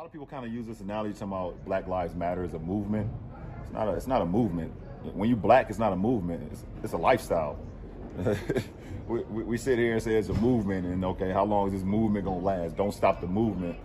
lot of people kind of use this analogy talking about Black Lives Matter as a movement. It's not a, it's not a movement. When you black, it's not a movement. It's, it's a lifestyle. we, we, we, sit here and say it's a movement, and okay, how long is this movement gonna last? Don't stop the movement.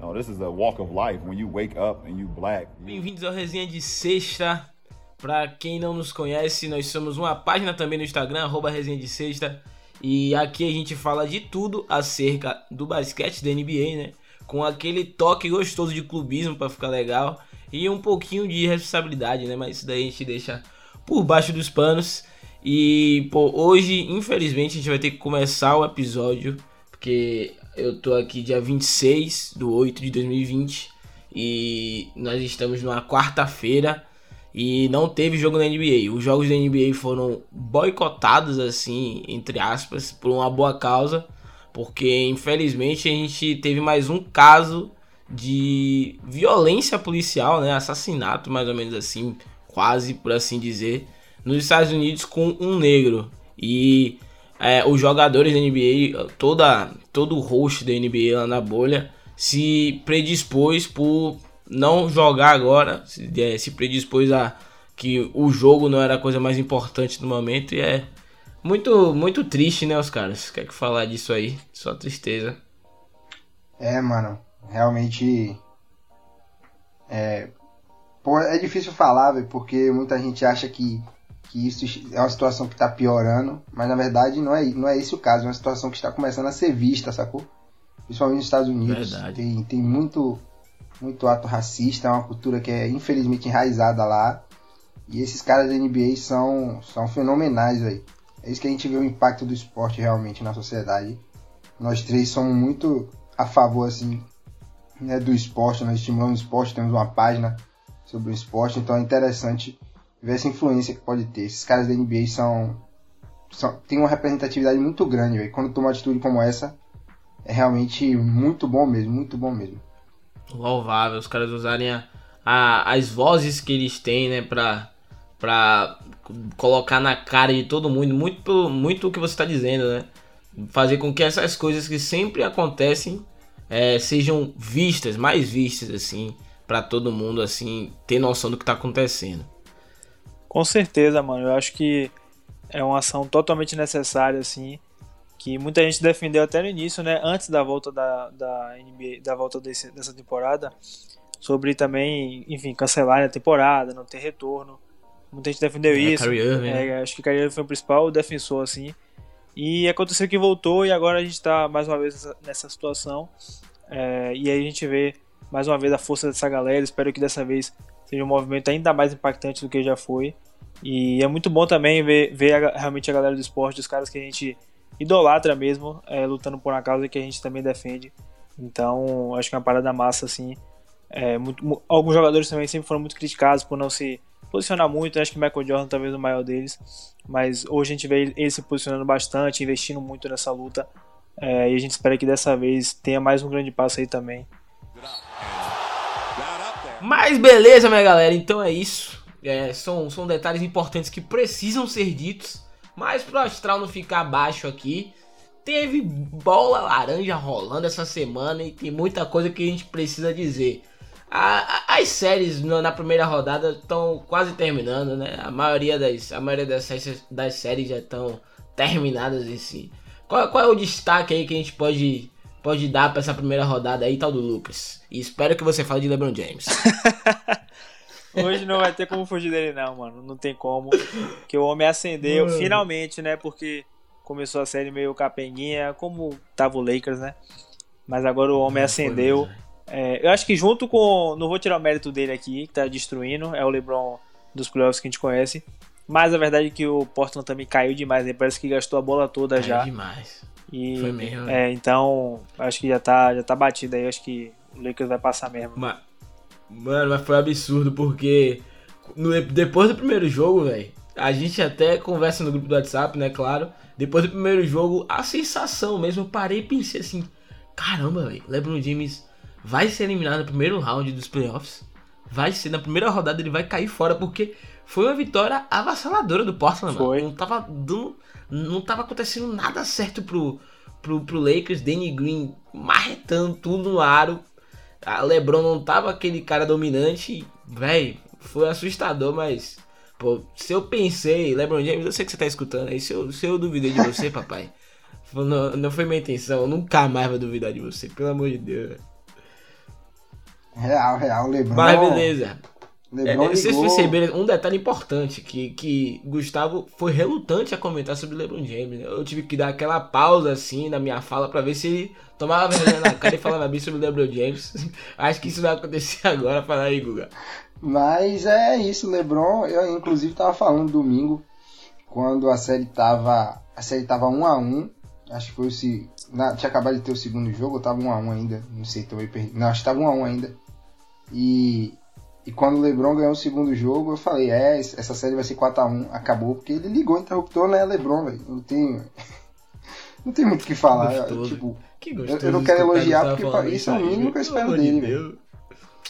No, this is a walk of life. When you wake up and you black. Bem-vindos ao Resenha de Sexta. Para quem não nos conhece, nós somos uma página também no Instagram, Resenha de Sexta. E aqui a gente fala de tudo acerca do basquete da NBA, né? Com aquele toque gostoso de clubismo para ficar legal e um pouquinho de responsabilidade, né? Mas isso daí a gente deixa por baixo dos panos. E pô, hoje, infelizmente, a gente vai ter que começar o episódio, porque eu tô aqui dia 26 do 8 de 2020 e nós estamos numa quarta-feira e não teve jogo na NBA. Os jogos da NBA foram boicotados, assim, entre aspas, por uma boa causa porque infelizmente a gente teve mais um caso de violência policial, né, assassinato mais ou menos assim, quase por assim dizer, nos Estados Unidos com um negro. E é, os jogadores da NBA, toda todo o host da NBA lá na bolha se predispôs por não jogar agora, se, é, se predispôs a que o jogo não era a coisa mais importante no momento e é muito, muito triste, né, os caras? Quer que falar disso aí? Só tristeza. É, mano. Realmente. É. Pô, é difícil falar, velho, porque muita gente acha que, que isso é uma situação que tá piorando, mas na verdade não é, não é esse o caso, é uma situação que está começando a ser vista, sacou? Principalmente nos Estados Unidos. Verdade. Tem, tem muito, muito ato racista, é uma cultura que é infelizmente enraizada lá. E esses caras da NBA são, são fenomenais, velho. É isso que a gente vê o impacto do esporte realmente na sociedade. Nós três somos muito a favor assim né, do esporte, nós estimulamos o esporte, temos uma página sobre o esporte, então é interessante ver essa influência que pode ter. Esses caras da NBA são, são têm uma representatividade muito grande, véio. quando tomam uma atitude como essa, é realmente muito bom mesmo, muito bom mesmo. Louvável, os caras usarem a, a, as vozes que eles têm, né, pra, pra colocar na cara de todo mundo muito, muito o que você está dizendo, né? Fazer com que essas coisas que sempre acontecem é, sejam vistas, mais vistas, assim, para todo mundo, assim, ter noção do que está acontecendo. Com certeza, mano. Eu acho que é uma ação totalmente necessária, assim, que muita gente defendeu até no início, né? Antes da volta da, da NBA, da volta desse, dessa temporada, sobre também, enfim, cancelar a temporada, não ter retorno. Muita gente defendeu é, isso. Irving, é, né? Acho que Kyrie Irving foi o principal defensor, assim. E aconteceu que voltou e agora a gente está mais uma vez nessa situação. É, e aí a gente vê mais uma vez a força dessa galera. Espero que dessa vez seja um movimento ainda mais impactante do que já foi. E é muito bom também ver, ver a, realmente a galera do esporte, os caras que a gente idolatra mesmo, é, lutando por uma causa que a gente também defende. Então, acho que é uma parada massa, assim. É, muito, alguns jogadores também sempre foram muito criticados por não se posicionar muito, acho que Michael Jordan talvez o maior deles, mas hoje a gente vê ele se posicionando bastante, investindo muito nessa luta, é, e a gente espera que dessa vez tenha mais um grande passo aí também. Mas beleza, minha galera, então é isso. É, são, são detalhes importantes que precisam ser ditos, mas pro Astral não ficar baixo aqui, teve bola laranja rolando essa semana e tem muita coisa que a gente precisa dizer. A, as séries na primeira rodada estão quase terminando, né? A maioria das, a maioria das, das séries já estão terminadas em si. Qual, qual, é o destaque aí que a gente pode, pode dar para essa primeira rodada aí, tal do Lucas? E espero que você fale de LeBron James. Hoje não vai ter como fugir dele, não, mano. Não tem como. Que o homem acendeu, mano. finalmente, né? Porque começou a série meio capenguinha, como tava o Lakers, né? Mas agora o homem acendeu. É, eu acho que junto com. Não vou tirar o mérito dele aqui, que tá destruindo, é o LeBron dos playoffs que a gente conhece. Mas a verdade é que o Portland também caiu demais, né? Parece que gastou a bola toda caiu já. demais. E, Foi mesmo. É, então, acho que já tá, já tá batido aí. Acho que o Lakers vai passar mesmo. Mas, mano, mas foi absurdo porque no, depois do primeiro jogo, velho, a gente até conversa no grupo do WhatsApp, né? Claro. Depois do primeiro jogo, a sensação mesmo, eu parei e pensei assim: caramba, velho, LeBron James vai ser eliminado no primeiro round dos playoffs. Vai ser, na primeira rodada ele vai cair fora, porque foi uma vitória avassaladora do Portland, foi. Não tava dando, não tava acontecendo nada certo pro, pro, pro Lakers. Danny Green marretando tudo no aro. A LeBron não tava aquele cara dominante, velho, foi assustador, mas pô, se eu pensei, LeBron James, eu sei que você tá escutando aí, se eu, se eu duvidei de você, papai, não, não foi minha intenção, eu nunca mais vou duvidar de você, pelo amor de Deus. Real, real, LeBron. Mas beleza. LeBron É, vocês perceberam um detalhe importante, que, que Gustavo foi relutante a comentar sobre LeBron James. né? Eu tive que dar aquela pausa assim na minha fala pra ver se ele tomava vergonha na cara e falava bem sobre LeBron James. Acho que isso vai acontecer agora. Fala aí, Guga. Mas é isso, LeBron. Eu inclusive tava falando domingo quando a série tava a série tava 1 a 1. Acho que foi o se na- tinha acabado de ter o segundo jogo, ou tava 1 a 1 ainda, não sei, tô meio perdido. Não, acho que tava 1 a 1 ainda. E e quando o LeBron ganhou o segundo jogo, eu falei, é, essa série vai ser 4 a 1, acabou porque ele ligou o interruptor, né, LeBron, velho. Não tem não tem muito o que falar, Gostoso. tipo, Que eu gostoso. não quero elogiar porque falando isso é o mínimo que eu espero Pelo de dele, Deus.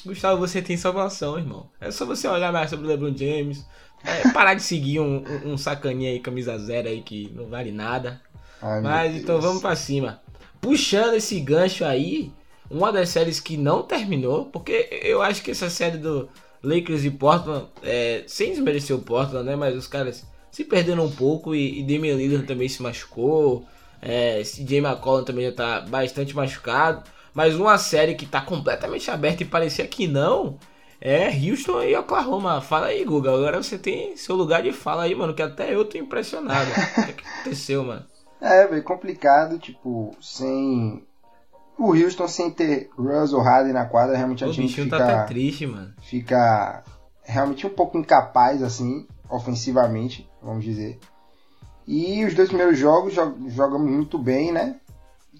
Gustavo, você tem salvação, irmão. É só você olhar mais sobre o LeBron James. é, parar de seguir um, um, um sacaninha aí, camisa zero aí, que não vale nada. Ai, Mas então vamos pra cima. Puxando esse gancho aí, uma das séries que não terminou, porque eu acho que essa série do Lakers e Portland, é, sem desmerecer o Portland, né? Mas os caras se perderam um pouco e, e Damian Lillard também se machucou. É, CJ McCollum também já tá bastante machucado. Mas uma série que tá completamente aberta e parecia que não é Houston e Oklahoma. Fala aí, Guga. Agora você tem seu lugar de fala aí, mano, que até eu tô impressionado. o que, que aconteceu, mano? É, velho, complicado, tipo, sem. O Houston sem ter Russell Harden na quadra, realmente a O gente bichinho fica, tá até triste, mano. fica realmente um pouco incapaz, assim, ofensivamente, vamos dizer. E os dois primeiros jogos jo- jogamos muito bem, né?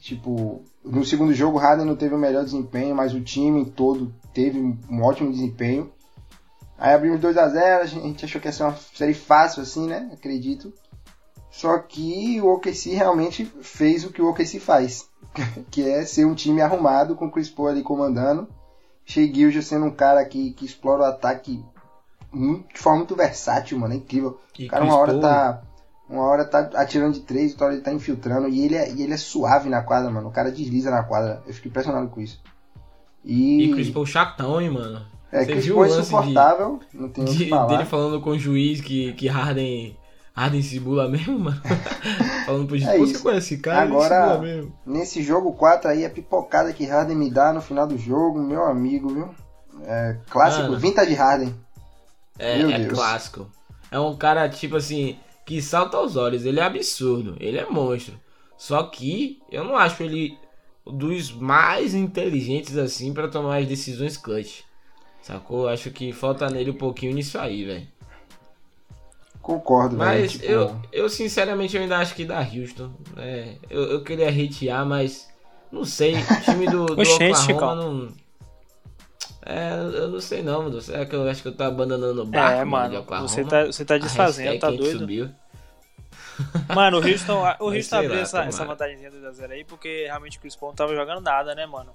Tipo, no segundo jogo o Harden não teve o melhor desempenho, mas o time todo teve um ótimo desempenho. Aí abrimos 2 a 0 a gente achou que ia ser uma série fácil, assim, né? Acredito. Só que o OKC realmente fez o que o OKC faz, que é ser um time arrumado com o Chris Paul ali comandando, Shea Gilgeous sendo um cara que, que explora o ataque de forma muito versátil, mano, é incrível. E O cara uma hora Paul- tá uma hora tá atirando de três, outra hora ele tá infiltrando e ele é, e ele é suave na quadra, mano. O cara desliza na quadra. Eu fico impressionado com isso. E, E Chris Paul chatão, hein, mano. é, Você Chris viu Paul é lance de- insuportável, não tem De- falar. dele falando com o juiz que, que Harden. Harden se bula mesmo, mano. falando pro juiz, É você conhece esse cara? Agora-. Nesse jogo 4 aí, a pipocada que Harden me dá no final do jogo, meu amigo, viu? É, clássico, Mano. vintage Harden. É, Meu é Deus. clássico. É um cara, tipo assim, que salta aos olhos. Ele é absurdo. Ele é monstro. Só que eu não acho ele dos mais inteligentes assim pra tomar as decisões clutch. Sacou? Acho que falta nele um pouquinho nisso aí, velho. Concordo, velho. Mas Tipo, eu, eu sinceramente eu ainda acho que dá Houston. É, eu, eu queria hatear, mas não sei. O time do, do Oxente, Oklahoma não. É, eu não sei não, mano. Será que eu acho que eu tô abandonando o barco? É, mano, Oklahoma? você tá, você tá desfazendo, tá doido. subiu. Mano, o Houston, o Houston abriu lá, essa, tomara. essa vantagemzinha do 2x0 aí porque realmente o Chris Paul não tava jogando nada, né, mano?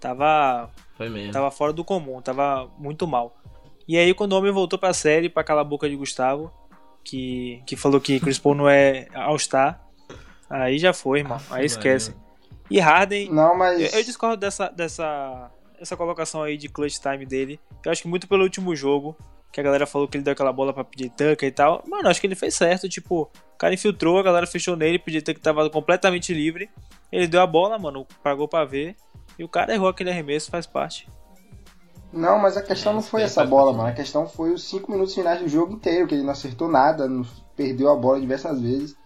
Tava, Foi mesmo. tava fora do comum, tava muito mal. E aí quando o homem voltou pra série, pra calar a boca de Gustavo, que, que falou que Chris Paul não é All-Star, aí já foi, irmão. Aff, Aí esquece. E Harden, Não, mas. eu, eu discordo dessa, dessa essa colocação aí de clutch time dele. Eu acho que muito pelo último jogo, que a galera falou que ele deu aquela bola pra pedir Tucker e tal. Mano, acho que ele fez certo. Tipo, o cara infiltrou, a galera fechou nele, pedir Tucker tava completamente livre. Ele deu a bola, mano, pagou pra ver. E o cara errou aquele arremesso, faz parte. Não, mas a questão É, não foi essa bola, mano. A questão foi os 5 minutos finais do jogo inteiro, que ele não acertou nada, não perdeu a bola diversas vezes.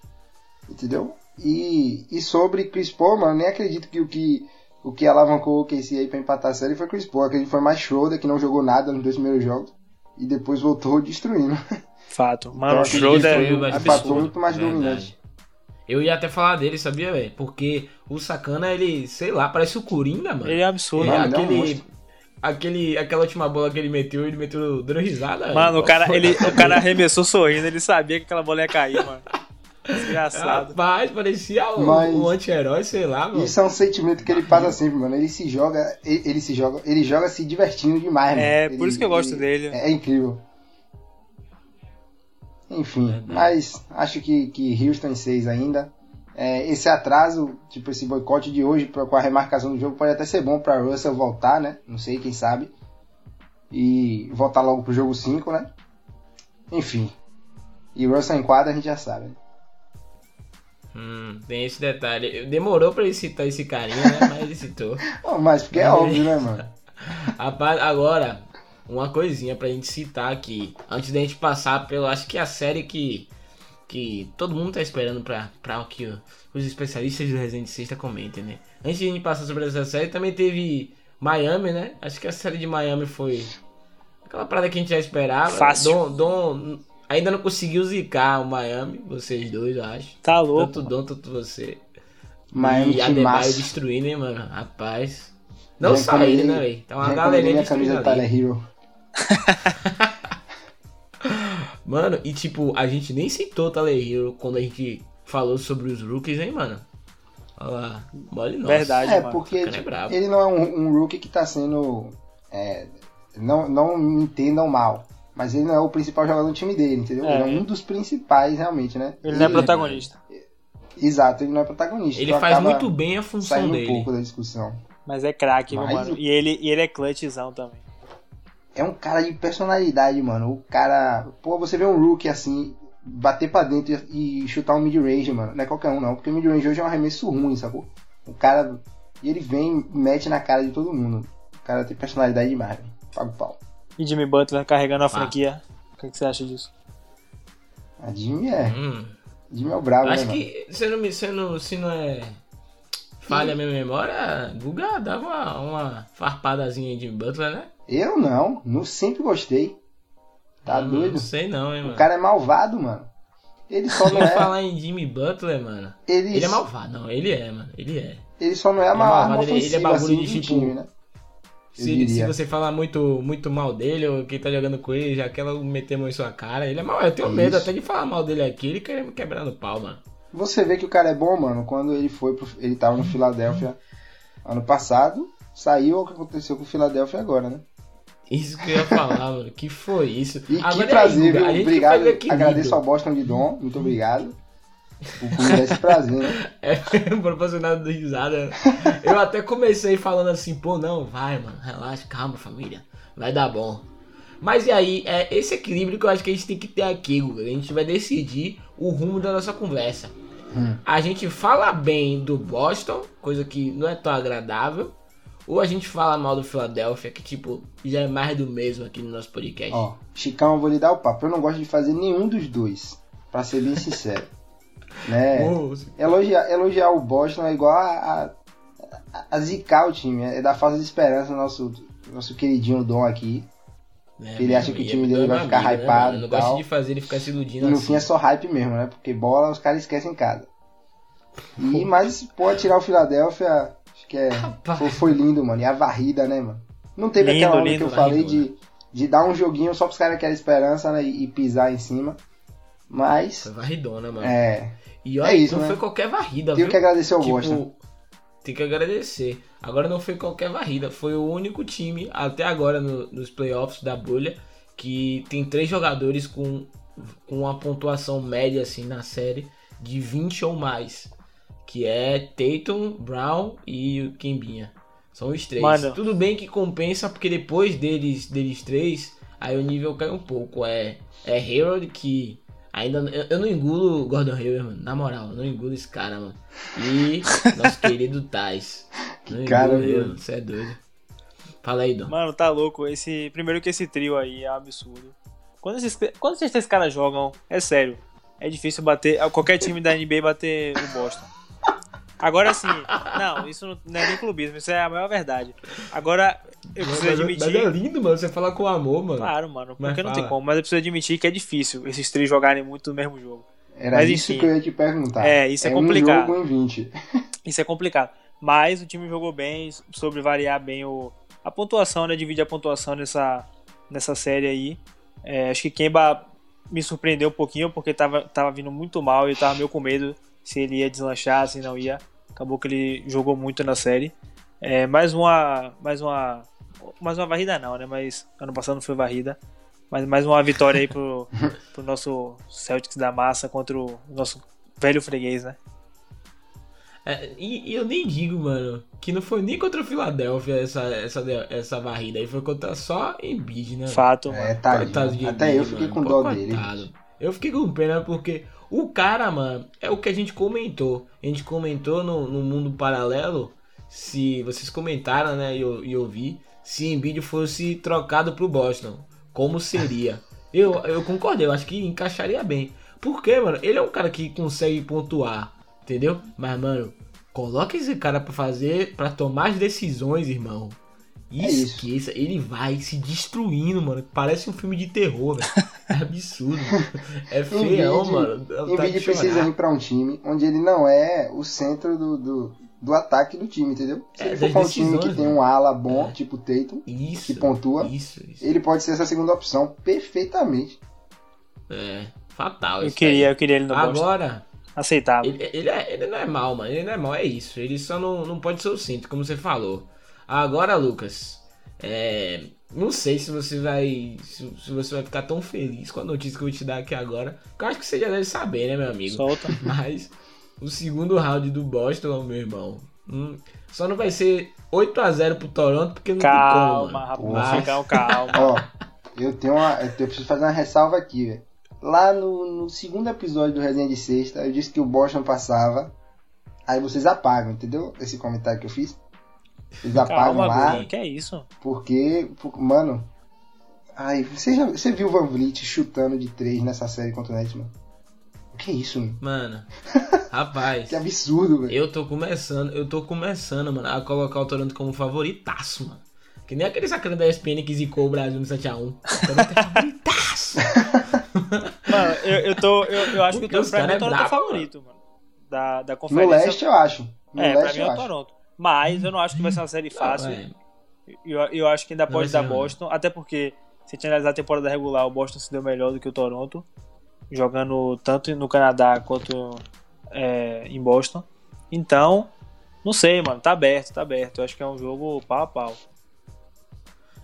Entendeu? E, e sobre Chris Paul, mano, nem acredito que o que, o que alavancou o KC aí pra empatar a série foi Chris Paul. Acredito que foi mais Schroeder, que não jogou nada nos dois primeiros jogos. E depois voltou destruindo. Fato. Mano, Então, o Schroeder foi é absurdo. muito mais Verdade. dominante. Eu ia até falar dele, sabia, velho? Porque o Sacana, ele, sei lá, parece o Coringa, mano. Ele é absurdo. Mano, ele é um aquele. Aquele, aquela última bola que ele meteu, ele meteu dando risada. Mano, o cara, ele, o cara arremessou sorrindo, ele sabia que aquela bola ia cair, mano. Desgraçado. Rapaz, parecia o, Mas- o anti-herói, sei lá, mano. Isso é um sentimento que ele passa sempre, mano. Ele se joga, ele, ele se joga, ele joga se divertindo demais, mano. É, Ele- por isso que eu gosto ele- dele. É, é incrível. Enfim, Verdade. mas acho que, que Houston em 6 ainda. É, esse atraso, tipo esse boicote de hoje pra, com a remarcação do jogo pode até ser bom para Russell voltar, né? Não sei, quem sabe. E voltar logo pro jogo 5, né? Enfim. E Russell em quadra a gente já sabe. Né? Hum, tem esse detalhe. Demorou pra ele citar esse carinha, né? Mas ele citou. mas porque é óbvio, né, mano? Rapaz, agora, uma coisinha pra gente citar aqui. Antes da gente passar pelo. Acho que a série que. Que todo mundo tá esperando pra, pra que os especialistas do Resident Sexta comentem, né? Antes de a gente passar sobre essa série, também teve Miami, né? Acho que a série de Miami foi. Aquela parada que a gente já esperava. Fácil. Dom, Dom ainda não conseguiu zicar o Miami, vocês dois, eu acho. Tá louco. Tanto Dom, tanto você. Miami e Adebayo destruindo, hein, mano? Rapaz. Não só ele, né, velho? Tá uma galerinha destruindo camisa ali. Tyler Hero. Mano, e tipo, a gente nem citou o Tyler Hero quando a gente falou sobre os rookies, hein, mano? Olha lá, mole nossa. Verdade, É, mano. porque Cara é tipo, ele não é um, um rookie que tá sendo. é, não, não me entendam mal. Mas ele não é o principal jogador do time dele, entendeu? É. Ele é um dos principais, realmente, né? Ele não é protagonista. Exato, ele não é protagonista. Ele então faz muito bem a função Saindo um dele. pouco da discussão. Mas é craque, mano. E ele, e ele é clutchzão também. É um cara de personalidade, mano. O cara. Pô, você vê um rookie assim, bater pra dentro e, chutar um mid-range, mano. Não é qualquer um, não. Porque mid-range hoje é um arremesso ruim, sacou? O cara. E ele vem e mete na cara de todo mundo. O cara tem personalidade demais, velho. Paga o pau. E Jimmy Butler carregando a Ah. franquia. O que, que você acha disso? A Jimmy é. Hum. Jimmy é o brabo, Acho né, mano? que se não, me- se não, se não é falha a minha memória, Guga dava uma, uma farpadazinha de Butler, né? Eu não. não sempre gostei. Tá Hum, doido? Não sei não, hein, mano. O cara é malvado, mano. Ele só não é. falar em Jimmy Butler, mano. Ele, Ele é malvado, não. Ele é, mano. Ele é. ele só não é Ele é malvado, ele- ele é bagulho assim, de tipo- time, né? Se, se você falar muito, muito mal dele, ou quem tá jogando com ele, já quer meter a mão em sua cara. Ele é mal. Eu tenho medo até de falar mal dele aqui, ele quer me quebrar no pau, mano. Você vê que o cara é bom, mano, quando ele foi pro, ele tava no Filadélfia ano passado, saiu o que aconteceu com o Filadélfia agora, né? Isso que eu ia falar, mano. Que foi isso? E Agora que é prazer, aí, Guga, viu? Obrigado. Agradeço ao Boston de Dom, muito obrigado. Dar esse prazer, né? É proporcionado do risada. Eu até comecei falando assim, pô, não, vai, mano, relaxa, calma, família, vai dar bom. Mas e aí, é esse equilíbrio que eu acho que a gente tem que ter aqui, Guga. A gente vai decidir o rumo da nossa conversa. Hum. A gente fala bem do Boston, coisa que não é tão agradável. Ou a gente fala mal do Philadelphia, que tipo, já é mais do mesmo aqui no nosso podcast. Ó, Chicão, eu vou lhe dar o papo. Eu não gosto de fazer nenhum dos dois, pra ser bem sincero. né? Elogiar, elogiar o Boston é igual a, a, a zicar o time, é dar falta de esperança no nosso, nosso queridinho Dom aqui. Né, ele acha que o e time é dele vai ficar né, hypado e não gosto tal. de fazer ele ficar se E iludindo no assim. fim é só hype mesmo, né? Porque bola os caras esquecem em casa. E, mas pode tirar o Philadelphia, acho que é, foi, foi lindo, mano. E a varrida, né, mano? Não teve Lindo, aquela onda lindo, que eu falei de, de dar um joguinho só pros caras que esperança né, e, e pisar em cima. Mas, Foi varridona, mano. é, E olha, É isso, não né? foi qualquer varrida, tenho viu? que agradecer ao tipo, Boston. Tem que agradecer. Agora não foi qualquer varrida, foi o único time até agora no- nos playoffs da bolha que tem três jogadores com, com uma pontuação média assim na série de 20 ou mais, que é Tatum, Brown e o Kembinha. São os três. Mano. Tudo bem que compensa porque depois deles deles três, aí o nível cai um pouco. É é Harold que Ainda eu, eu não engulo o Gordon Hayward, mano. Na moral, eu não engulo esse cara, mano. E nosso querido Tais. Não cara, engulo. Você é doido. Fala aí, Dom. Mano, tá louco. Esse, primeiro que esse trio aí é um absurdo. Quando esses, quando esses três caras jogam, é sério. É difícil bater. Qualquer time da NBA bater o Boston. Agora sim, não, isso não é nem clubismo, isso é a maior verdade. Agora, eu preciso mas, admitir. mas é lindo, mano. Você fala com amor, mano. Claro, mano, Mas porque não tem como, mas eu preciso admitir que é difícil esses três jogarem muito no mesmo jogo. Era Mas isso enfim. que eu ia te perguntar. É, isso é um complicado. jogo em 20. Isso é complicado. Mas o time jogou bem, soube variar bem o, a pontuação, né? Dividir a pontuação nessa, nessa série aí. É, acho que Kemba me surpreendeu um pouquinho, porque tava, tava vindo muito mal e eu tava meio com medo se ele ia deslanchar, se não ia. Acabou que ele jogou muito na série. É, mais uma. Mais uma. Mais uma varrida não, né? Mas ano passado não foi varrida. Mas mais uma vitória aí pro, pro nosso Celtics da massa contra o nosso velho freguês, né? É, e, e eu nem digo, mano, que não foi nem contra o Philadelphia essa, essa, essa varrida aí, foi contra só Embiid, né? Fato, É, mano. tadinho. Coitado de Até Embiid, eu fiquei mano. com Pô, dó dele. coitado. Eu fiquei com pena porque o cara, mano, é o que a gente comentou. A gente comentou no, no mundo paralelo, se vocês comentaram, né, e eu, e eu vi, se Embiid fosse trocado pro Boston, como seria? Eu, eu concordei, eu acho que encaixaria bem. Porque, mano, ele é um cara que consegue pontuar, entendeu? Mas, mano, coloca esse cara pra fazer, pra tomar as decisões, irmão. É isso. Esqueça, ele vai se destruindo, mano. Parece um filme de terror, velho. É absurdo. É feião, mano. Embiid de precisa ir pra um time onde ele não é o centro do, do, do ataque do time, entendeu? Se É, ele for das pra um time que decisões, tem um ala bom, É. tipo Tatum, Isso. que pontua. Isso, isso. ele pode ser essa segunda opção perfeitamente. É, fatal. Eu queria, eu queria ele no Boston. Agora, Aceitável. ele, ele, é- ele não é mal, mano. Ele não é mal, é isso. Ele só não, não pode ser o centro, como você falou. Agora, Lucas, é, não sei se você vai. Se, se você vai ficar tão feliz com a notícia que eu vou te dar aqui agora. Que eu acho que você já deve saber, né, meu amigo? Solta. Mas o segundo round do Boston, meu irmão. hum, só não vai ser 8x0 pro Toronto, porque não tem como, Calma, rapaz. Mas- Calma, calma. Ó, eu tenho uma. Eu preciso fazer uma ressalva aqui, velho. Lá no, no segundo episódio do Resenha de Sexta, eu disse que o Boston passava. Aí vocês apagam, entendeu? Esse comentário que eu fiz. Vocês apagam Calma, lá. Que é isso? porque, por- Mano. Ai, você, já, você viu o Van Vliet chutando de três nessa série contra o Nets, mano? O que isso, mano? Mano, rapaz. Que absurdo, velho. Eu tô começando, eu tô começando, mano, a colocar o Toronto como favoritaço, mano. Que nem aquele sacana da ESPN que zicou o Brasil no 7x1. O Toronto é favoritaço. Mano, eu, eu tô. Eu, eu acho Porque que eu tô, os pra mim o é Toronto é brabo, favorito, mano. Da, da No conferência. leste eu acho. No é, pra leste mim é eu o acho. Toronto. Mas eu não acho que vai ser uma série fácil. É, Eu, eu acho que ainda Não pode dar não. Boston, até porque se a gente analisar a temporada regular, o Boston se deu melhor do que o Toronto, jogando tanto no Canadá quanto é, em Boston. Então, não sei, mano, tá aberto, tá aberto. Eu acho que é um jogo pau a pau.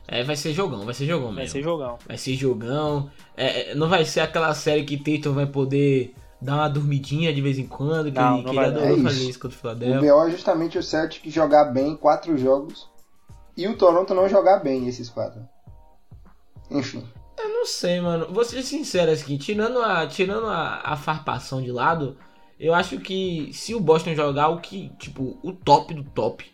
É, vai ser jogão, vai ser jogão Vai mesmo. ser jogão. Vai ser jogão. É, é, não vai ser aquela série que Tatum vai poder dar uma dormidinha de vez em quando, que, Não, ele, não que vai ele adorou É fazer isso. contra o O Philadelphia. BO é justamente o Celtic jogar bem quatro jogos e o Toronto não jogar bem esses quatro. Enfim. Eu não sei, mano. Vou ser sincero assim, tirando a, tirando a, a farpação de lado, eu acho que se o Boston jogar o que, tipo, o top do top,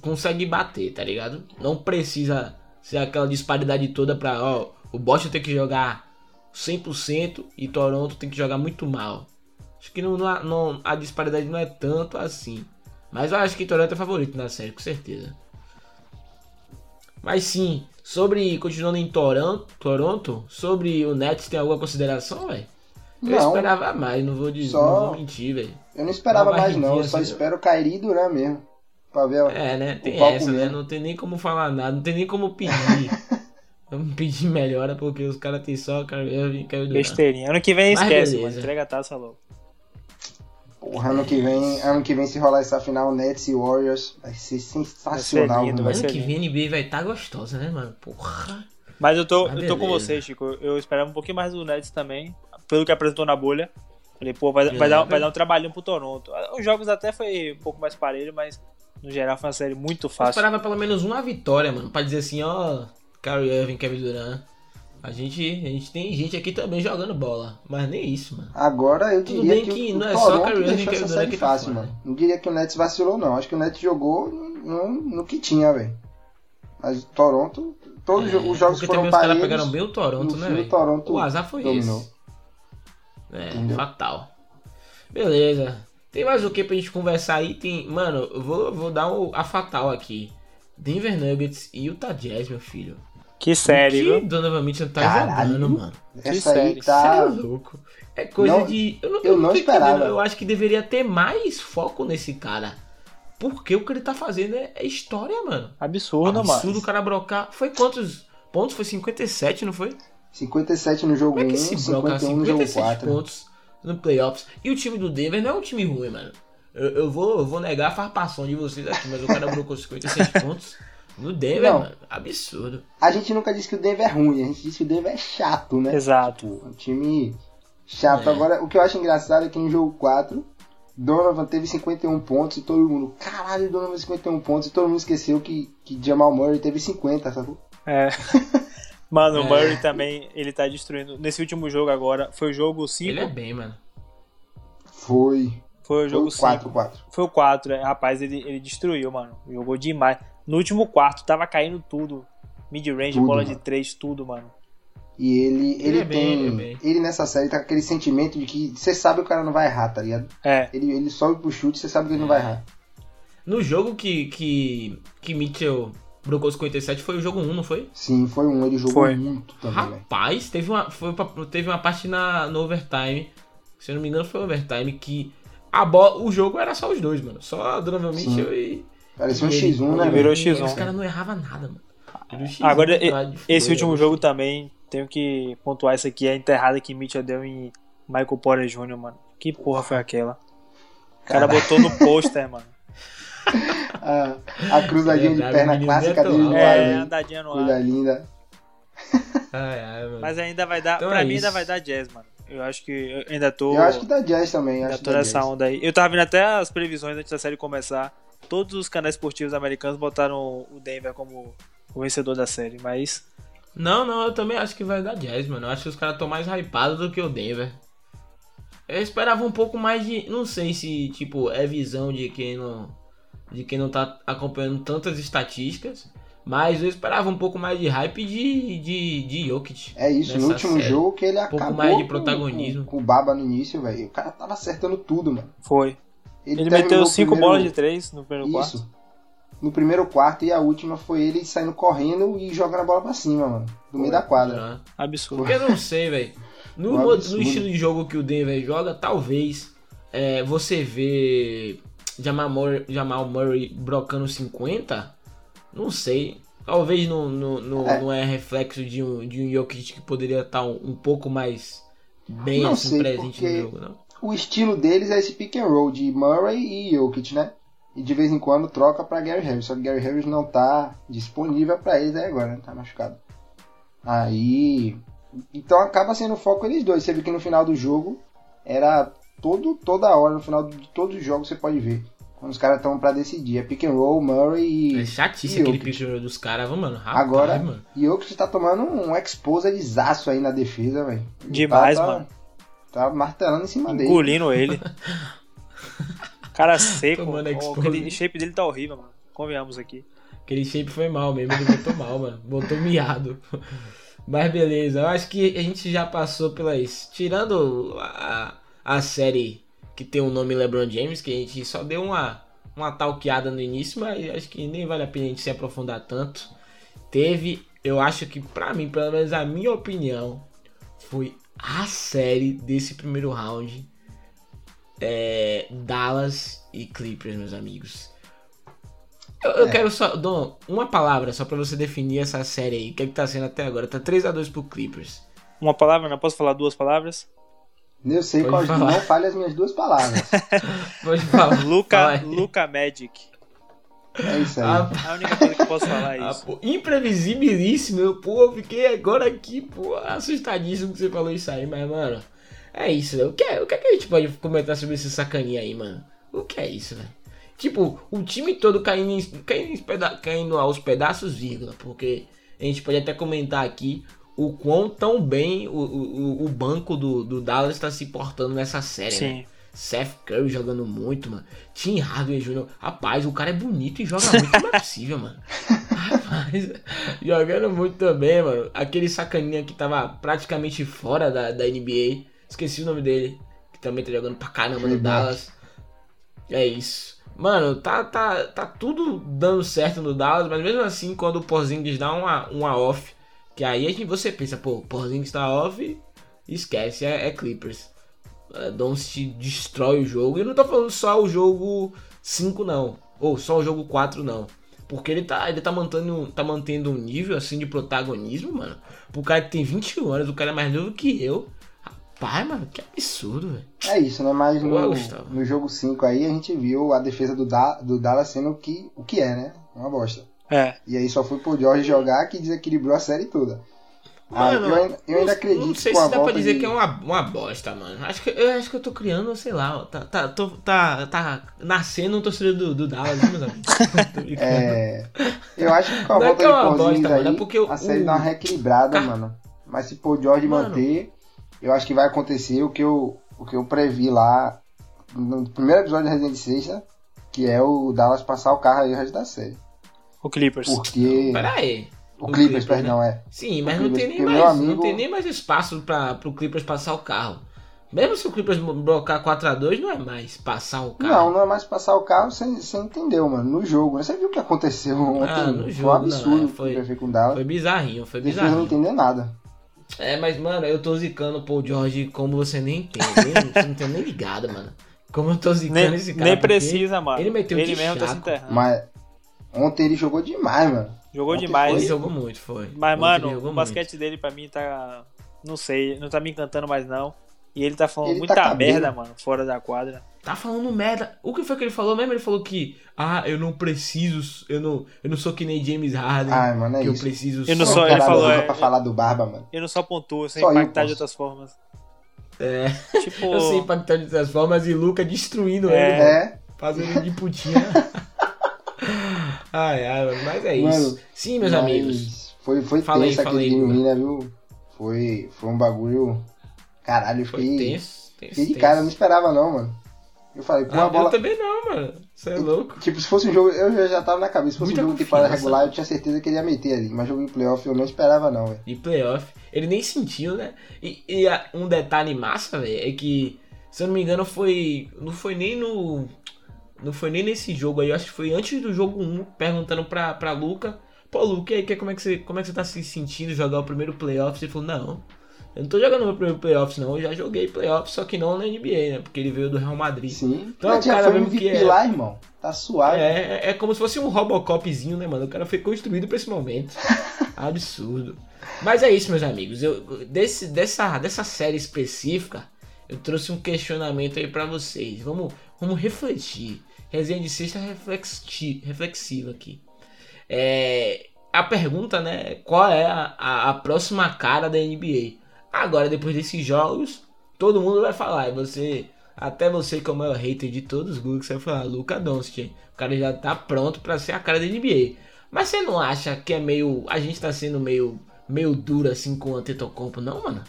consegue bater, tá ligado? Não precisa ser aquela disparidade toda pra, ó, o Boston tem que jogar 100% e Toronto tem que jogar muito mal. Acho que não, não- a disparidade não é tanto assim. Mas eu acho que Toronto é favorito na série, com certeza. Mas sim, sobre. Continuando em Toronto, Toronto sobre o Nets, tem alguma consideração, velho? Eu Não. esperava mais, não vou dizer, Só- não vou mentir, velho. Eu não esperava mais não, eu só assim, espero Kyrie e Duran mesmo. Pra ver É, né? Tem essa, né? comendo. Não tem nem como falar nada, não tem nem como pedir. Vamos pedir melhora, porque os caras têm só Kyrie Irving e Durant. Besteirinha. Ano que vem Mas esquece, beleza. mano. Entrega a taça logo. Porra, ano que vem, ano que vem se rolar essa final Nets e Warriors, vai ser sensacional. lindo, mano. vai Ano ser que lindo. vem a NBA vai estar tá gostosa, né, mano? Porra. Mas eu tô, Mas eu tô com você, Chico. Eu esperava um pouquinho mais do Nets também, pelo que apresentou na bolha. Falei, pô, vai, É, vai, dar, vai- vai dar um trabalhinho pro Toronto. Os jogos até foi um pouco mais parelho, mas no geral foi uma série muito Eu fácil. esperava pelo menos uma vitória, mano, pra dizer assim, ó, Kyrie Irving, Kevin Durant. A gente, a gente tem gente aqui também jogando bola, mas nem isso, mano. Agora eu Tudo diria que, que o, não o é só Kyrie Irving deixou essa o série tá fácil, fora, mano. né? Não diria que o Nets vacilou não, acho que o Nets jogou no, no que tinha, velho. Mas o Toronto, todos É, os jogos foram também os caras parelhos. pegaram bem o Toronto, né, fim, o? Toronto O azar foi dominou. esse. É, Entendeu? fatal. Beleza. Tem mais o que pra gente conversar aí? Tem, mano, eu vou, vou dar o- a fatal aqui. Denver Nuggets e Utah Jazz, meu filho. Que série, que viu? Donovan Mitchell tá Caralho. jogando, mano. Essa aí série, tá. Cê é louco. É coisa Não, de. Eu não, eu não tô esperava. entendendo. Eu acho que deveria ter mais foco nesse cara. Porque o que ele tá fazendo é, é história, mano. Absurdo, Absurdo mano. o cara brocar. Foi quantos pontos? Foi 57, não foi? 57 no jogo Como é 1, que esse broca 51 no jogo 57 4. pontos no playoffs? E o time do Denver não é um time ruim, mano. Eu, eu vou, eu vou negar a farpação de vocês aqui, mas o cara brocou 57 pontos no Denver, Não. mano. Absurdo. A gente nunca disse que o Denver é ruim, a gente disse que o Denver é chato, né? Exato. Tipo, um time chato. É. Agora, o que eu acho engraçado é que em jogo 4, Donovan teve 51 pontos e todo mundo, caralho, Donovan 51 pontos e todo mundo esqueceu que, que Jamal Murray teve 50, sacou? É. Mano, o É. Murray também, ele tá destruindo. Nesse último jogo agora, foi o jogo 5. Ele é bem, mano. Foi. Foi o jogo o 5. 4, 4. Foi o 4, é. rapaz, ele, ele destruiu, mano. Jogou demais. No último quarto, tava caindo tudo. Mid-range, bola mano. de 3, tudo, mano. E ele, ele, Ele é bem, tem. ele é bem. ele nessa série tá com aquele sentimento de que você sabe que o cara não vai errar, tá ligado? É, Ele, ele sobe pro chute, você sabe que ele não vai errar. No jogo que, que, que Mitchell brocou 57 foi o jogo 1, não foi? Sim, foi um, ele jogou Foi. muito também. Rapaz, teve uma, foi teve uma parte na, no overtime. Se eu não me engano, foi overtime que a bola, o jogo era só os dois, mano. Só Donovan Sim. Mitchell e. Parecia um e ele. X1, né, virou E X1. Os caras não erravam nada, mano. Virou X1 Agora, de esse último jogo também, tenho que pontuar isso aqui, a enterrada que Mitchell deu em Michael Porter Jr., mano. Que porra foi aquela? O cara botou no pôster, mano. A, a cruzadinha de É, perna menino clássica Neto, dele no É, É, andadinha no Coisa ar. linda. Ai, ai, mano. Mas ainda vai dar, Então pra é mim ainda isso. vai dar jazz, mano. Eu acho que eu ainda tô... Eu acho que dá jazz também. ainda Acho que tô nessa jazz. onda aí. Eu tava vendo até as previsões antes da série começar. Todos os canais esportivos americanos botaram o Denver como o vencedor da série, mas... Não, não, eu também acho que vai dar Jazz, mano. Eu acho que os caras estão mais hypados do que o Denver. Eu esperava um pouco mais de. Não sei se, tipo, é visão de quem não. De quem não tá acompanhando tantas estatísticas. Mas eu esperava um pouco mais de hype de, de, de Jokic. É isso, no último série. jogo que ele pouco acabou mais de com- protagonismo. Com, com o Baba no início, velho. O cara tava acertando tudo, mano. Foi. Ele, terminou meteu cinco primeiro- bolas de três no primeiro quarto. Isso. No primeiro quarto e a última foi ele saindo correndo e jogando a bola pra cima, mano. Do meio da quadra. Já. Absurdo. Porque eu não sei, velho. No, Um no estilo de jogo que o Denver joga, talvez é, você vê Jamal Murray, Jamal Murray brocando 50. Não sei. Talvez não, não, não, É. não é reflexo de um, de um Jokic que poderia estar um, um pouco mais bem Não assim, sei, presente no jogo, não. O estilo deles é esse pick and roll de Murray e Jokic, né? E de vez em quando troca pra Gary Harris. Só que Gary Harris não tá disponível pra eles aí agora, né? Tá machucado. Aí. Então acaba sendo o foco eles dois. Você viu que no final do jogo era todo, toda hora, no final de todos os jogos você pode ver. Quando os caras estão pra decidir. É pick and roll, Murray e. É chatice e aquele pick and roll dos caras, mano. Rapaz, Agora, mano. Jokic tá tomando um exposedizaço aí na defesa, velho. Demais, tá, tá- mano. Tá martelando em cima dele. Engolindo ele. Cara seco. Tomando ó, expose. aquele shape dele tá horrível, mano. Convenhamos aqui. Aquele shape foi mal mesmo, ele botou mal, mano. Botou miado. Mas beleza, eu acho que a gente já passou pelas. Tirando a, a série que tem o nome LeBron James, que a gente só deu uma, uma talqueada no início, mas acho que nem vale a pena a gente se aprofundar tanto. Teve, eu acho que pra mim, pelo menos a minha opinião, foi a série desse primeiro round. É, Dallas e Clippers, meus amigos. Eu, eu É. quero só, Dom, uma palavra só pra você definir essa série aí. O que é que tá sendo até agora? Tá 3x2 pro Clippers. Uma palavra, não posso falar duas palavras? Eu sei Pode qual falar. não falha as minhas duas palavras. Pode falar. Fala Luca. Luca Magic. É isso aí. Ah, A única coisa que eu posso falar é ah, isso. pô, imprevisibilíssimo. Eu, pô, eu fiquei agora aqui, pô, assustadíssimo que você falou isso aí, mas, mano, é isso, velho. O que é, o que é que a gente pode comentar sobre esse sacaninha aí, mano? O que é isso, velho? Tipo, o time todo caindo, em- caindo, em peda- caindo aos pedaços, vírgula, porque a gente pode até comentar aqui o quão tão bem o, o, o banco do, do Dallas está se portando nessa série, né? Sim. Seth Curry jogando muito, mano. Tim Hardaway Jr. Rapaz, o cara é bonito e joga muito, não é possível, mano. Rapaz, jogando muito também, mano. Aquele sacaninha que tava praticamente fora da, da NBA. Esqueci o nome dele. Que também tá jogando pra caramba no Dallas. É isso. Mano, tá, tá, tá tudo dando certo no Dallas, mas mesmo assim, quando o Porzingis dá uma, uma off, que aí a gente, você pensa, pô, Porzingis tá off, esquece, é, é Clippers. É, Doncic destrói o jogo. E eu não tô falando só o jogo 5, não. Ou só o jogo 4, não. Porque ele tá, ele tá mantendo, tá mantendo um nível assim de protagonismo, mano. Pro cara que tem 21 anos, o cara é mais novo que eu. Rapaz, mano, que absurdo, velho. É isso, né? Mas no, no jogo 5 aí a gente viu a defesa do, da, do Dallas sendo o que, o que é, né? Uma bosta. É. E aí só foi pro George jogar que desequilibrou a série toda. Ah, Mano, eu, ainda- eu ainda acredito Não sei com a se dá pra dizer de- que é uma, uma bosta, mano. Acho que, eu acho que eu tô criando, sei lá, tá, tá, tô- tá, tá nascendo um torcedor do, do Dallas, né, meus amigos? É, eu acho que com a Não é volta que é de uma Porzingis bosta, mano, aí, é porque o- a série o- dá uma reequilibrada, Ca- mano. Mas se Paul George Mano. manter, eu acho que vai acontecer o que eu, o que eu previ lá no primeiro episódio da Resident Sexta, que é o Dallas passar o carro aí o resto da série. O Clippers. Porque... Pera aí. O Clippers, né? perdão, é. Sim, mas O não tem, Clippers, nem mais, meu amigo- não tem nem mais espaço pra, pro Clippers passar o carro. Mesmo se o Clippers blocar 4x2, não é mais passar o carro. Não, não é mais passar o carro, você, você entendeu, mano. No jogo, né? Você viu o que aconteceu ontem? Ah, no foi jogo, um não, absurdo é, o foi- o Clippers com o Dallas. Foi bizarrinho, foi não bizarrinho. entendeu nada. É, mas, mano, eu tô zicando o Paul George como você nem entende. Você não tem nem ligado, mano. Como eu tô zicando Nem, esse cara. nem precisa, mano. Ele meteu de mesmo tá se chaco. enterrando. Mas ontem ele jogou demais, mano. Jogou Ontem demais. Ele foi- jogou muito, foi. Mas, Ontem mano, o basquete dele pra mim tá. Não sei, não tá me encantando mais não. E ele tá falando Ele muita tá merda, mano, fora da quadra. Tá falando merda. O que foi que ele falou mesmo? Ele falou que, ah, eu não preciso, eu não, eu não sou que nem James Harden, Ai, mano, é que eu isso. preciso Eu não só- ele falou, é- pra falar do Barba, mano. Eu não só pontuo, sem Só eu impactar de outras formas. É, Tipo. eu sei impactar de outras formas e Luca destruindo É. ele, É, fazendo de putinha. ai, ai, mas é Mano, isso. Sim, meus amigos. Foi, foi Fala tenso aquele aí, game winner, viu? Foi, foi um bagulho. Caralho, eu Foi fiquei. tenso, tenso, Fiquei de tenso. cara, eu não esperava não, mano. Eu falei, pô, Ah, a bola. Eu também não, mano. Você é louco. Tipo, se fosse um jogo, eu já, tava na cabeça. Se fosse Muita um jogo de confiança. regular, eu tinha certeza que ele ia meter ali. Mas jogo em playoff eu não esperava, não, velho. de playoff. Ele nem sentiu, né? E, e um detalhe massa, velho, é que, se eu não me engano, foi. Não foi nem no. Não foi nem nesse jogo aí, eu acho que foi antes do jogo 1, perguntando pra, pra Luca. Pô, Luca, aí, como é, que você, como é que você tá se sentindo jogar o primeiro playoff? Ele falou, não. Eu não tô jogando meu primeiro playoffs, não. Eu já joguei playoffs, só que não na NBA, né? Porque ele veio do Real Madrid. Sim. Então, Mas já o cara foi mesmo MVP que é- lá, irmão. Tá suave. É, é, é como se fosse um Robocopzinho, né, mano? O cara foi construído pra esse momento. Absurdo. Mas é isso, meus amigos. Eu, desse, dessa, dessa série específica, eu trouxe um questionamento aí pra vocês. Vamos, vamos refletir. Resenha de sexta reflexi, reflexiva aqui. É, a pergunta, né? Qual é a, a, a próxima cara da NBA? Agora, depois desses jogos, todo mundo vai falar. E você, até você, que é o maior hater de todos os você vai falar: Luca Doncic. O cara já tá pronto pra ser a cara da NBA. Mas você não acha que é meio. A gente tá sendo meio, meio duro assim com o Antetokounmpo, não, mano?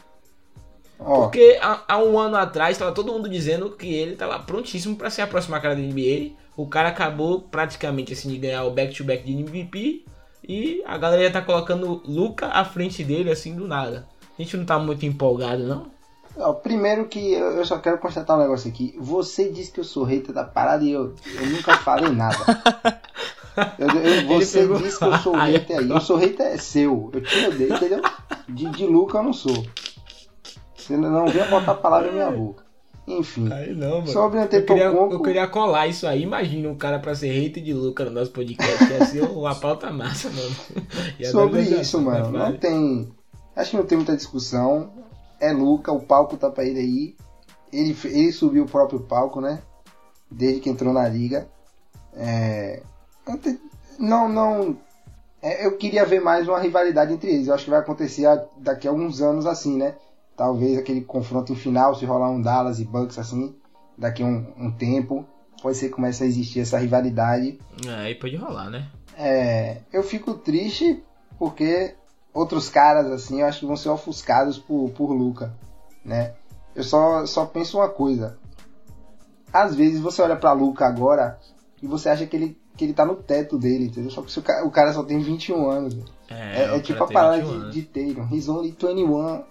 Ó, Porque há, há um ano atrás tava todo mundo dizendo que ele tava prontíssimo pra ser a próxima cara da NBA. O cara acabou praticamente assim de ganhar o back-to-back de MVP. E a galera já tá colocando Luca à frente dele assim do nada. A gente não tá muito empolgado, não? ó, primeiro que eu, só quero constatar um negócio aqui. Você disse que eu sou hater da parada e eu, eu nunca falei nada. Eu- eu- você disse que eu sou hater aí. Eu sou hater seu. Eu te odeio, entendeu? De, de Luca eu não sou. Você não venha botar a palavra na minha boca. Enfim. Aí não, mano. Sobre o Eu eu queria colar isso aí. Imagina um cara pra ser hater de Luca no nosso podcast. Ia ser uma pauta massa, mano. Ia Sobre isso, mano, não tem. Acho que não tem muita discussão. É Luca, o palco tá pra ele aí. Ele, ele subiu o próprio palco, né? Desde que entrou na liga. É, não, não. é, eu queria ver mais uma rivalidade entre eles. Eu acho que vai acontecer a- daqui a alguns anos assim, né? Talvez aquele confronto final, se rolar um Dallas e Bucks assim, daqui a um, um tempo. Pode ser que comece a existir essa rivalidade. É, Aí pode rolar, né? É, eu fico triste porque outros caras assim eu acho que vão ser ofuscados por, por Luca, né? Eu só, só penso uma coisa. Às vezes você olha pra Luca agora e você acha que ele, que ele tá no teto dele, entendeu? Só que o, ca- o cara só tem 21 anos. velho. É, é o tipo a parada 21 de, de Tatum. He's only 21.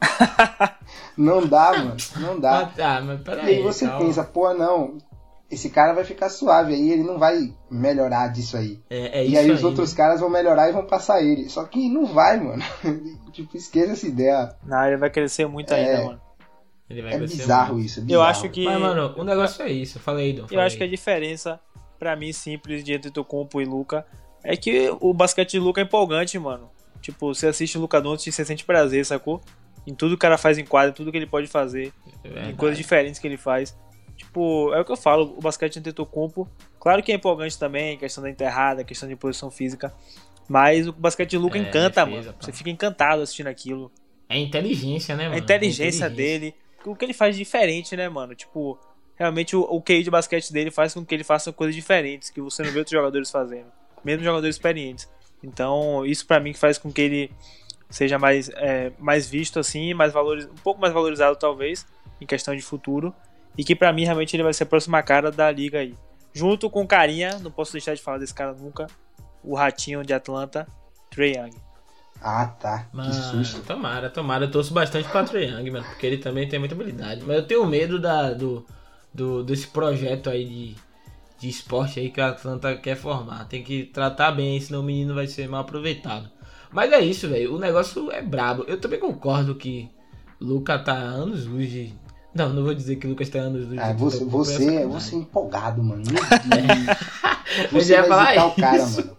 não dá, mano. Não Ah, dá. tá, mas E peraí. aí você calma. pensa, pô, não. Esse cara vai ficar suave aí, ele não vai melhorar disso aí. É, é E isso aí os né? outros caras vão melhorar e vão passar ele. Só que não vai, mano. tipo, esqueça essa ideia. Não, ele vai crescer muito É. ainda, mano. Ele vai É crescer bizarro muito. isso. é Eu bizarro. acho que. Mas, mano, o negócio é isso. Fala aí, Dom. Eu acho que a diferença, pra mim, simples de Antetokounmpo e Luca, é que o basquete de Luca é empolgante, mano. Tipo, você assiste o Luca Doncic e você sente prazer, sacou? Em tudo que o cara faz em quadra, em tudo que ele pode fazer, É em coisas diferentes que ele faz. Tipo, é o que eu falo, o basquete Antetokounmpo, claro que é empolgante também, questão da enterrada, questão de posição física, mas o basquete de Luca É, encanta, defesa, mano. pá. Você fica encantado assistindo aquilo. É inteligência, né, mano? A inteligência, É dele, o que ele faz diferente, né, mano? Tipo, realmente o, o QI de basquete dele faz com que ele faça coisas diferentes que você não vê outros jogadores fazendo, mesmo jogadores experientes. Então, isso pra mim que faz com que ele seja mais, é, mais visto assim, mais valoriz... um pouco mais valorizado talvez em questão de futuro e que pra mim realmente ele vai ser a próxima cara da liga aí. Junto com o carinha, não posso deixar de falar desse cara nunca, o ratinho de Atlanta, Trey Young. Ah, tá. Mano, que susto. tomara, tomara. Eu torço bastante pra Trae Young, mano, porque ele também tem muita habilidade. Mas eu tenho medo da, do, do, desse projeto aí de, de esporte aí que a Atlanta quer formar. Tem que tratar bem, senão o menino vai ser mal aproveitado. Mas é isso, velho. O negócio é brabo. Eu também concordo que Luca tá anos luz de. Não, não vou dizer que o Lucas tá anos luz Ah, de. você, você, é é você é empolgado, mano. Eu Você ia falar zicar o cara, isso. mano.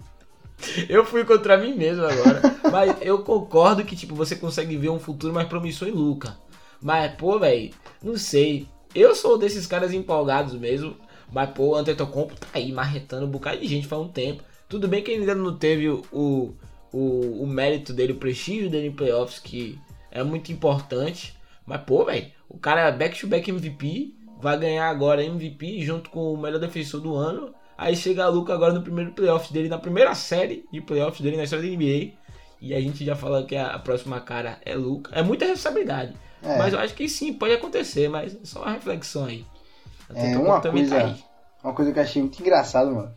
Eu fui contra mim mesmo agora. Mas eu concordo que, tipo, você consegue ver um futuro mais promissor em Luca. Mas, pô, velho, não sei. Eu sou desses caras empolgados mesmo. Mas, pô, o Antetokounmpo tá aí marretando um bocado de gente faz um tempo. Tudo bem que ele ainda não teve o, o, o, mérito dele, o prestígio dele em playoffs, que é muito importante. Mas, pô, velho, o cara é back-to-back MVP. Vai ganhar agora MVP junto com o melhor defensor do ano. Aí chega a Luca agora no primeiro playoff dele, na primeira série de playoffs dele na história da NBA. E a gente já fala que a próxima cara é Luca. É muita responsabilidade. É. Mas eu acho que sim, pode acontecer, mas é só uma reflexão aí. É, Antetokounmpo uma tá coisa- Uma coisa que eu achei muito engraçado, mano.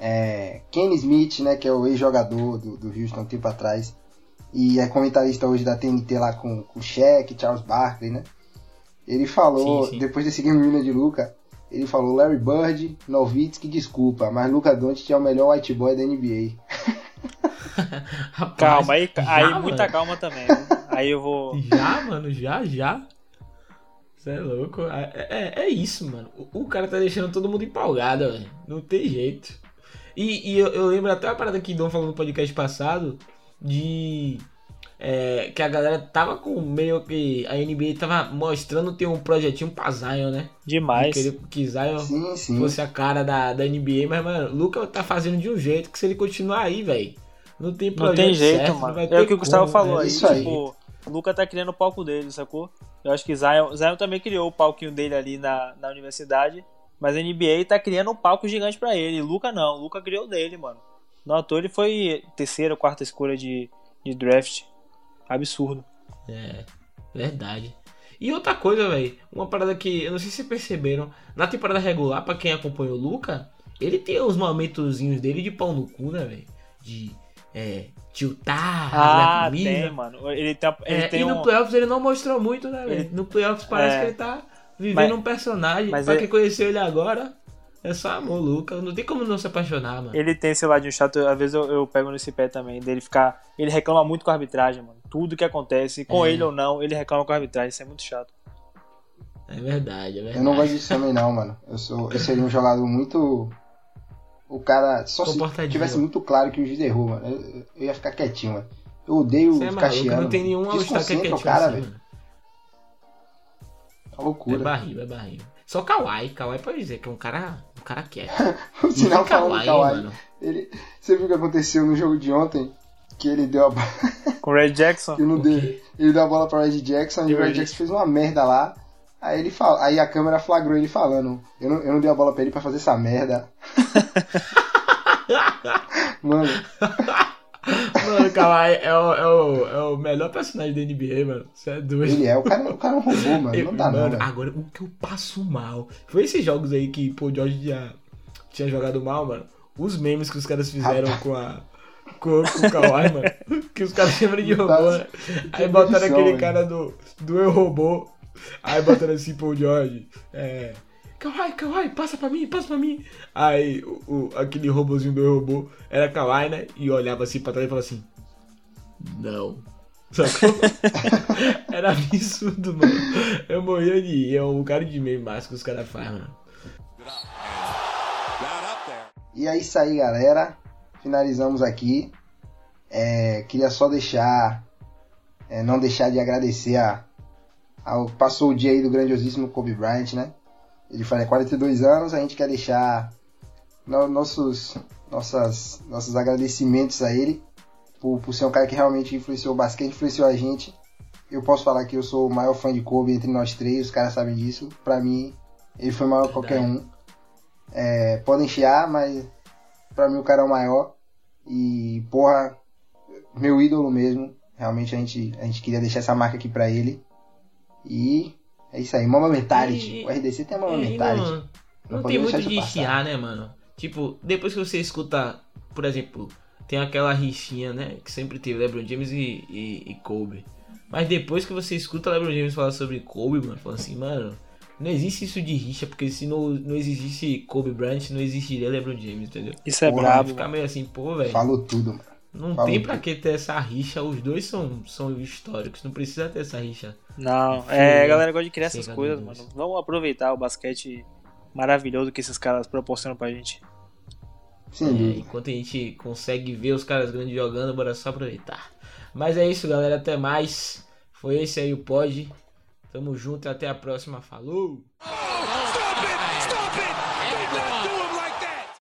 É, Kenny Smith, né, que é o ex-jogador do, do Houston um tempo atrás. E é comentarista hoje da TNT lá com, com o Shaq, Charles Barkley, né? Ele falou, Sim, sim. depois desse game winner de Luca, ele falou Larry Bird, Nowitzki, desculpa, mas Luca Doncic é o melhor white boy da NBA. Rapaz, Calma, aí, já, aí mano? muita calma também. Aí eu vou. Já, mano, já, já. Você é louco. É, é, é isso, mano. O, o cara tá deixando todo mundo empolgado, velho. Não tem jeito. E, e eu, eu lembro até uma parada que Dom falou no podcast passado de. é, que a galera tava com meio que. A NBA tava mostrando ter um projetinho pra Zion, né? Demais. Que, ele, que Zion Sim, sim. fosse a cara da, da NBA, mas, mano, o Luca tá fazendo de um jeito que se ele continuar aí, velho. Não tem Não projeto tem jeito, certo, não mano. vai É ter o que o Gustavo como, falou né? aí. isso aí. Tipo, o Luca tá criando o palco dele, sacou? Eu acho que Zion, Zion também criou o palquinho dele ali na, na universidade. Mas a NBA tá criando um palco gigante pra ele. Luca não, Luca criou dele, mano. No ator ele foi terceira ou quarta escolha de, de draft. Absurdo. É, verdade. E outra coisa, velho, uma parada que eu não sei se vocês perceberam, na temporada regular, pra quem acompanha o Luca, ele tem uns momentozinhos dele de pau no cu, né, velho? De é, tiltar, Ah, rasgar comida. tem, mano. Ele tem, ele É, tem e no um. playoffs ele não mostrou muito, né, velho? Ele- No playoffs parece É. que ele tá vivendo Mas- um personagem. mas pra é- quem conheceu ele agora, é só amor, Luca. Não tem como não se apaixonar, mano. Ele tem esse ladinho chato, às vezes eu, eu pego nesse pé também, dele ficar. Ele reclama muito com a arbitragem, mano. Tudo que acontece, com É. ele ou não, ele reclama com a arbitragem. Isso é muito chato. É verdade, é verdade. Eu não gosto disso também não, mano. Eu sou, eu seria um jogador muito. O cara. Só se tivesse muito claro que o juiz errou, mano. Eu, eu ia ficar quietinho, mano. Eu odeio é ficar maluco, chiando. não tem nenhum é Desconcentra quietinho o cara, assim, velho. É É loucura. barril, é barril. Só Kawhi, Kawhi pode dizer que é um cara, um cara quieto. o sinal do Kawhi. mano. Ele, você viu o que aconteceu no jogo de ontem? Que ele deu a bola. Com o Red Jackson, Ele, não O deu, ele deu a bola pra Red Jackson e o Red- Jackson fez uma merda lá. Aí ele fala, aí a câmera flagrou ele falando, eu não, eu não dei a bola pra ele pra fazer essa merda. Mano, Mano, o Kawhi é o, é, o, é o melhor personagem da NBA, mano. Você é doido. ele é, o cara, o cara é um robô, mano. Eu- Não dá não, mano, velho. agora o que eu passo mal. Foi esses jogos aí que pô, o George já tinha jogado mal, mano. Os memes que os caras fizeram com a. Com, com o Kawhi, mano. Que os caras chamam de robô, né? Aí botaram aquele cara do, do Eu Robô. Aí botaram assim pro George. É. Kawhi, Kawhi, passa pra mim, passa pra mim. Aí o, o- aquele robozinho do Robô era Kawhi, né? E olhava assim pra trás e falava assim. Não. Sacou? Era absurdo, mano. Eu morria de rir. É um cara de meme massa que os caras fazem, mano. E é isso aí, galera. Finalizamos aqui. É, queria só deixar. é, não deixar de agradecer a. Passou o dia aí do grandiosíssimo Kobe Bryant, né? Ele faz 42 anos, a gente quer deixar no- nossos, nossas, nossos agradecimentos a ele por, por ser um cara que realmente influenciou o basquete, influenciou a gente eu posso falar que eu sou o maior fã de Kobe entre nós três, os caras sabem disso. Pra mim, ele foi maior que qualquer um. É, podem chiar, mas pra mim o cara é o maior. E, porra, meu ídolo mesmo. Realmente a gente, a gente queria deixar essa marca aqui pra ele. E é isso aí, Mama Mentality. E- O RDC tem a Mama É, e Mentality. não, Não não tem muito de chiar, né, mano? Tipo, depois que você escuta, por exemplo, tem aquela rixinha, né? Que sempre teve LeBron James e, e, e Kobe. Mas depois que você escuta LeBron James falar sobre Kobe, mano, fala assim, mano, não existe isso de rixa, porque se não, não existisse Kobe Bryant, não existiria LeBron James, entendeu? Isso é Porra, brabo. Fica mano. meio assim, pô, velho. Falou tudo, mano. Não falou tem pra que ter essa rixa, os dois são, são históricos, não precisa ter essa rixa. Não, é, a galera gosta de criar essas coisas, mano. Vamos aproveitar o basquete maravilhoso que esses caras proporcionam pra gente. Sem É, enquanto a gente consegue ver os caras grandes jogando, bora só aproveitar. Mas é isso, galera. Até mais. Foi esse aí o pod. Tamo junto e até a próxima. Falou!